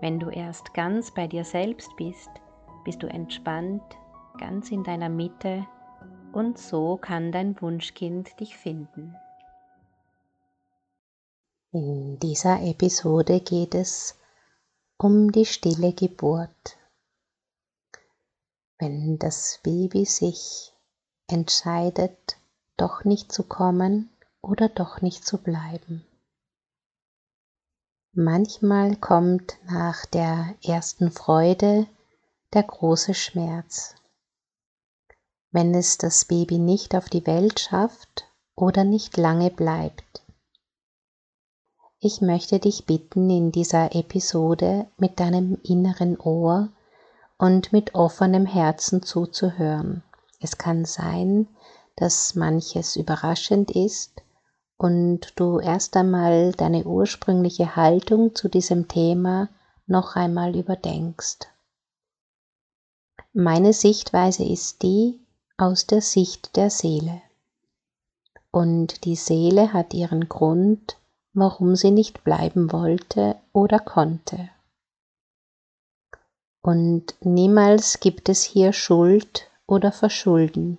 Wenn du erst ganz bei dir selbst bist, bist du entspannt, ganz in deiner Mitte und so kann dein Wunschkind dich finden. In dieser Episode geht es um die stille Geburt. Wenn das Baby sich entscheidet, doch nicht zu kommen oder doch nicht zu bleiben. Manchmal kommt nach der ersten Freude der große Schmerz. Wenn es das Baby nicht auf die Welt schafft oder nicht lange bleibt. Ich möchte dich bitten, in dieser Episode mit deinem inneren Ohr und mit offenem Herzen zuzuhören. Es kann sein, dass manches überraschend ist und du erst einmal deine ursprüngliche Haltung zu diesem Thema noch einmal überdenkst. Meine Sichtweise ist die aus der Sicht der Seele. Und die Seele hat ihren Grund, warum sie nicht bleiben wollte oder konnte. Und niemals gibt es hier Schuld oder Verschulden.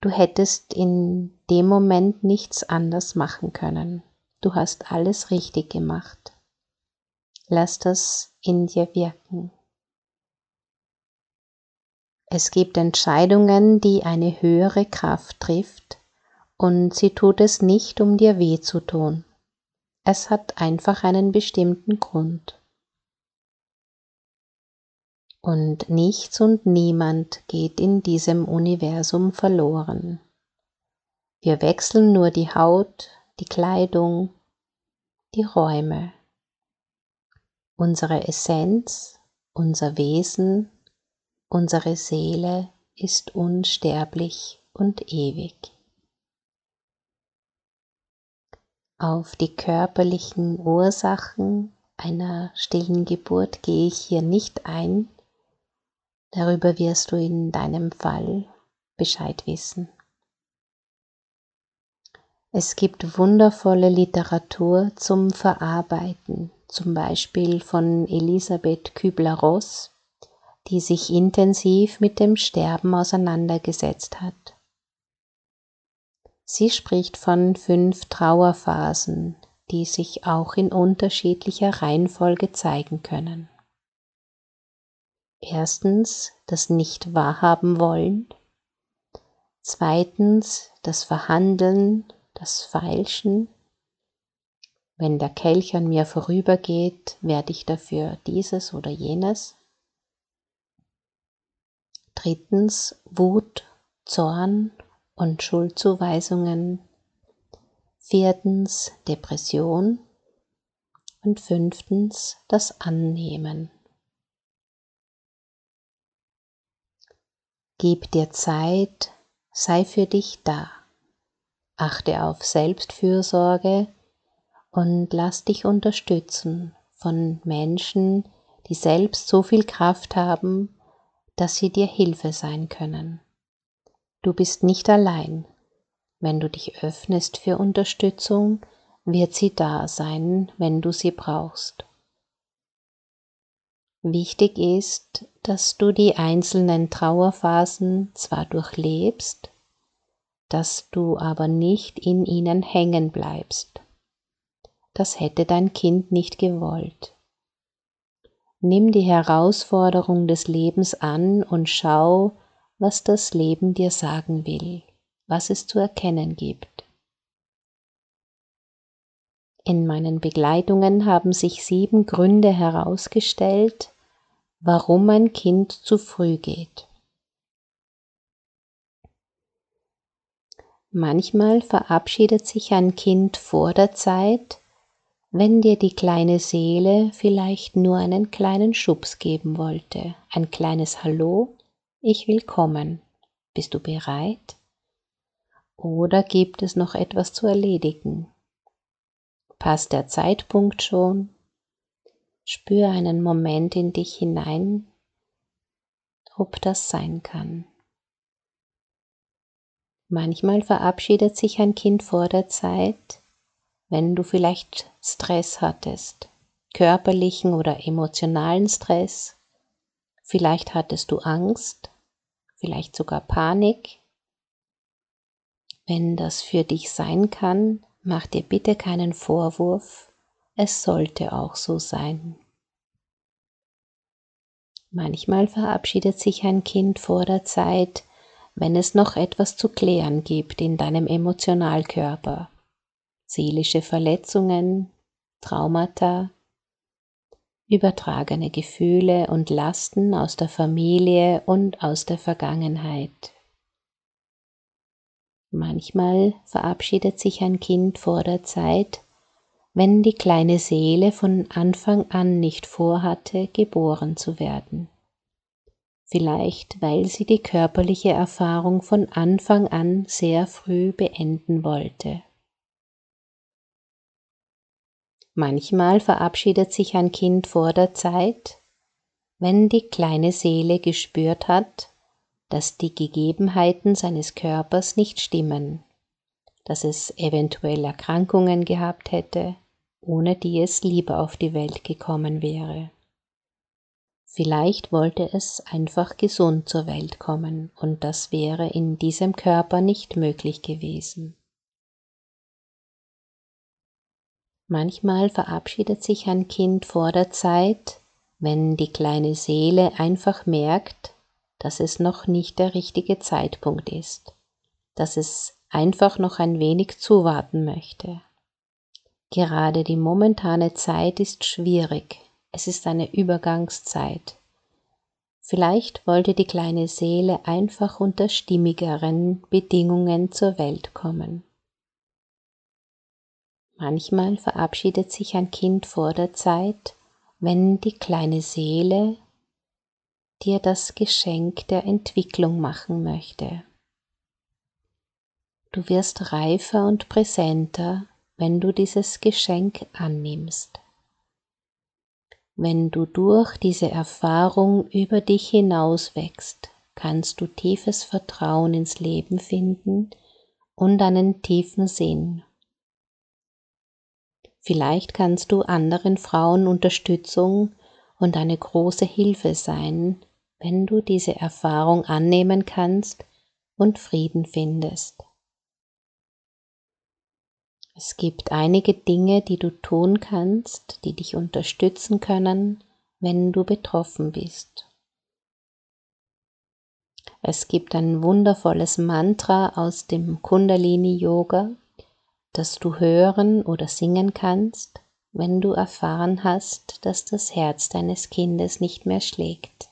Du hättest in dem Moment nichts anders machen können. Du hast alles richtig gemacht. Lass das in dir wirken. Es gibt Entscheidungen, die eine höhere Kraft trifft, und sie tut es nicht, um dir weh zu tun. Es hat einfach einen bestimmten Grund und nichts und niemand geht in diesem Universum verloren. Wir wechseln nur die Haut, die Kleidung, die Räume. Unsere Essenz, unser Wesen, unsere Seele ist unsterblich und ewig. Auf die körperlichen Ursachen einer stillen Geburt gehe ich hier nicht ein, Darüber wirst du in deinem Fall Bescheid wissen. Es gibt wundervolle Literatur zum Verarbeiten, zum Beispiel von Elisabeth Kübler-Ross, die sich intensiv mit dem Sterben auseinandergesetzt hat. Sie spricht von fünf Trauerphasen, die sich auch in unterschiedlicher Reihenfolge zeigen können. Erstens das nicht wahrhaben wollen. Zweitens das Verhandeln, das Feilschen. Wenn der Kelch an mir vorübergeht, werde ich dafür dieses oder jenes. Drittens Wut, Zorn und Schuldzuweisungen. Viertens Depression. Und fünftens das Annehmen. Gib dir Zeit, sei für dich da. Achte auf Selbstfürsorge und lass dich unterstützen von Menschen, die selbst so viel Kraft haben, dass sie dir Hilfe sein können. Du bist nicht allein. Wenn du dich öffnest für Unterstützung, wird sie da sein, wenn du sie brauchst. Wichtig ist, dass du die einzelnen Trauerphasen zwar durchlebst, dass du aber nicht in ihnen hängen bleibst. Das hätte dein Kind nicht gewollt. Nimm die Herausforderung des Lebens an und schau, was das Leben dir sagen will, was es zu erkennen gibt. In meinen Begleitungen haben sich sieben Gründe herausgestellt, warum ein Kind zu früh geht. Manchmal verabschiedet sich ein Kind vor der Zeit, wenn dir die kleine Seele vielleicht nur einen kleinen Schubs geben wollte, ein kleines Hallo, ich will kommen. Bist du bereit? Oder gibt es noch etwas zu erledigen? Passt der Zeitpunkt schon? Spür einen Moment in dich hinein, ob das sein kann. Manchmal verabschiedet sich ein Kind vor der Zeit, wenn du vielleicht Stress hattest, körperlichen oder emotionalen Stress, vielleicht hattest du Angst, vielleicht sogar Panik. Wenn das für dich sein kann, mach dir bitte keinen Vorwurf, es sollte auch so sein. Manchmal verabschiedet sich ein Kind vor der Zeit, wenn es noch etwas zu klären gibt in deinem Emotionalkörper. Seelische Verletzungen, Traumata, übertragene Gefühle und Lasten aus der Familie und aus der Vergangenheit. Manchmal verabschiedet sich ein Kind vor der Zeit, wenn die kleine Seele von Anfang an nicht vorhatte, geboren zu werden vielleicht weil sie die körperliche Erfahrung von Anfang an sehr früh beenden wollte. Manchmal verabschiedet sich ein Kind vor der Zeit, wenn die kleine Seele gespürt hat, dass die Gegebenheiten seines Körpers nicht stimmen, dass es eventuell Erkrankungen gehabt hätte, ohne die es lieber auf die Welt gekommen wäre. Vielleicht wollte es einfach gesund zur Welt kommen und das wäre in diesem Körper nicht möglich gewesen. Manchmal verabschiedet sich ein Kind vor der Zeit, wenn die kleine Seele einfach merkt, dass es noch nicht der richtige Zeitpunkt ist, dass es einfach noch ein wenig zuwarten möchte. Gerade die momentane Zeit ist schwierig, es ist eine Übergangszeit. Vielleicht wollte die kleine Seele einfach unter stimmigeren Bedingungen zur Welt kommen. Manchmal verabschiedet sich ein Kind vor der Zeit, wenn die kleine Seele dir das Geschenk der Entwicklung machen möchte. Du wirst reifer und präsenter, wenn du dieses Geschenk annimmst wenn du durch diese Erfahrung über dich hinaus wächst, kannst du tiefes Vertrauen ins Leben finden und einen tiefen Sinn. Vielleicht kannst du anderen Frauen Unterstützung und eine große Hilfe sein, wenn du diese Erfahrung annehmen kannst und Frieden findest. Es gibt einige Dinge, die du tun kannst, die dich unterstützen können, wenn du betroffen bist. Es gibt ein wundervolles Mantra aus dem Kundalini Yoga, das du hören oder singen kannst, wenn du erfahren hast, dass das Herz deines Kindes nicht mehr schlägt.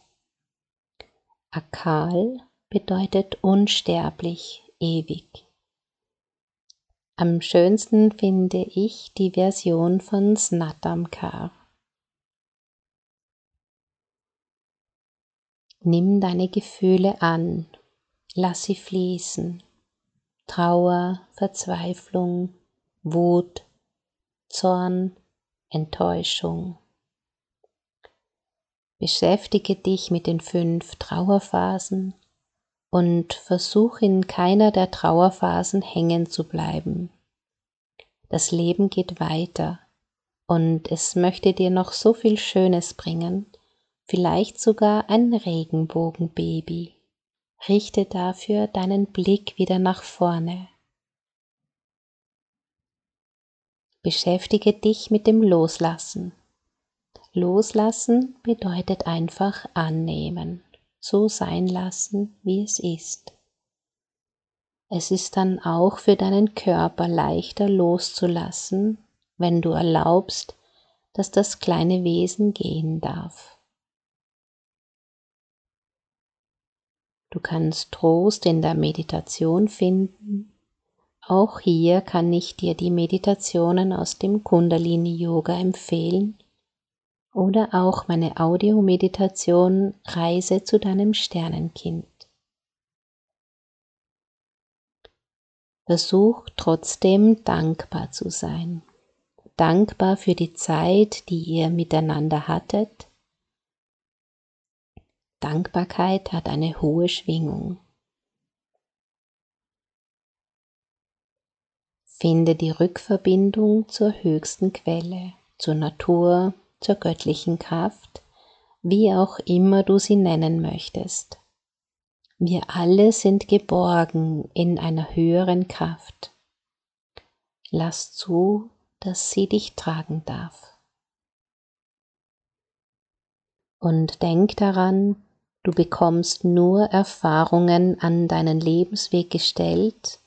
Akal bedeutet unsterblich, ewig. Am schönsten finde ich die Version von Snatamkar. Nimm deine Gefühle an, lass sie fließen. Trauer, Verzweiflung, Wut, Zorn, Enttäuschung. Beschäftige dich mit den fünf Trauerphasen und versuch in keiner der Trauerphasen hängen zu bleiben. Das Leben geht weiter und es möchte dir noch so viel Schönes bringen, vielleicht sogar ein Regenbogenbaby. Richte dafür deinen Blick wieder nach vorne. Beschäftige dich mit dem Loslassen. Loslassen bedeutet einfach annehmen so sein lassen, wie es ist. Es ist dann auch für deinen Körper leichter loszulassen, wenn du erlaubst, dass das kleine Wesen gehen darf. Du kannst Trost in der Meditation finden, Auch hier kann ich dir die Meditationen aus dem Kundalini Yoga empfehlen oder auch meine Audiomeditation Reise zu deinem Sternenkind. Versuch trotzdem dankbar zu sein. Dankbar für die Zeit, die ihr miteinander hattet. Dankbarkeit hat eine hohe Schwingung. Finde die Rückverbindung zur höchsten Quelle, zur Natur, zur göttlichen Kraft, wie auch immer du sie nennen möchtest. Wir alle sind geborgen in einer höheren Kraft. Lass zu, dass sie dich tragen darf. Und denk daran, du bekommst nur Erfahrungen an deinen Lebensweg gestellt,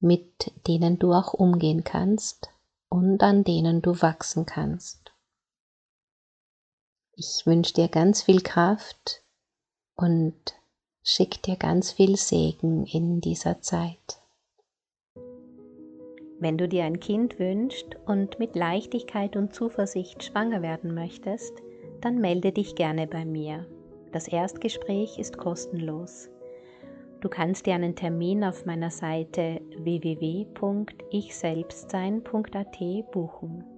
mit denen du auch umgehen kannst und an denen du wachsen kannst. Ich wünsche dir ganz viel Kraft und schick dir ganz viel Segen in dieser Zeit. Wenn du dir ein Kind wünschst und mit Leichtigkeit und Zuversicht schwanger werden möchtest, dann melde dich gerne bei mir. Das Erstgespräch ist kostenlos. Du kannst dir einen Termin auf meiner Seite www.ichselbstsein.at buchen.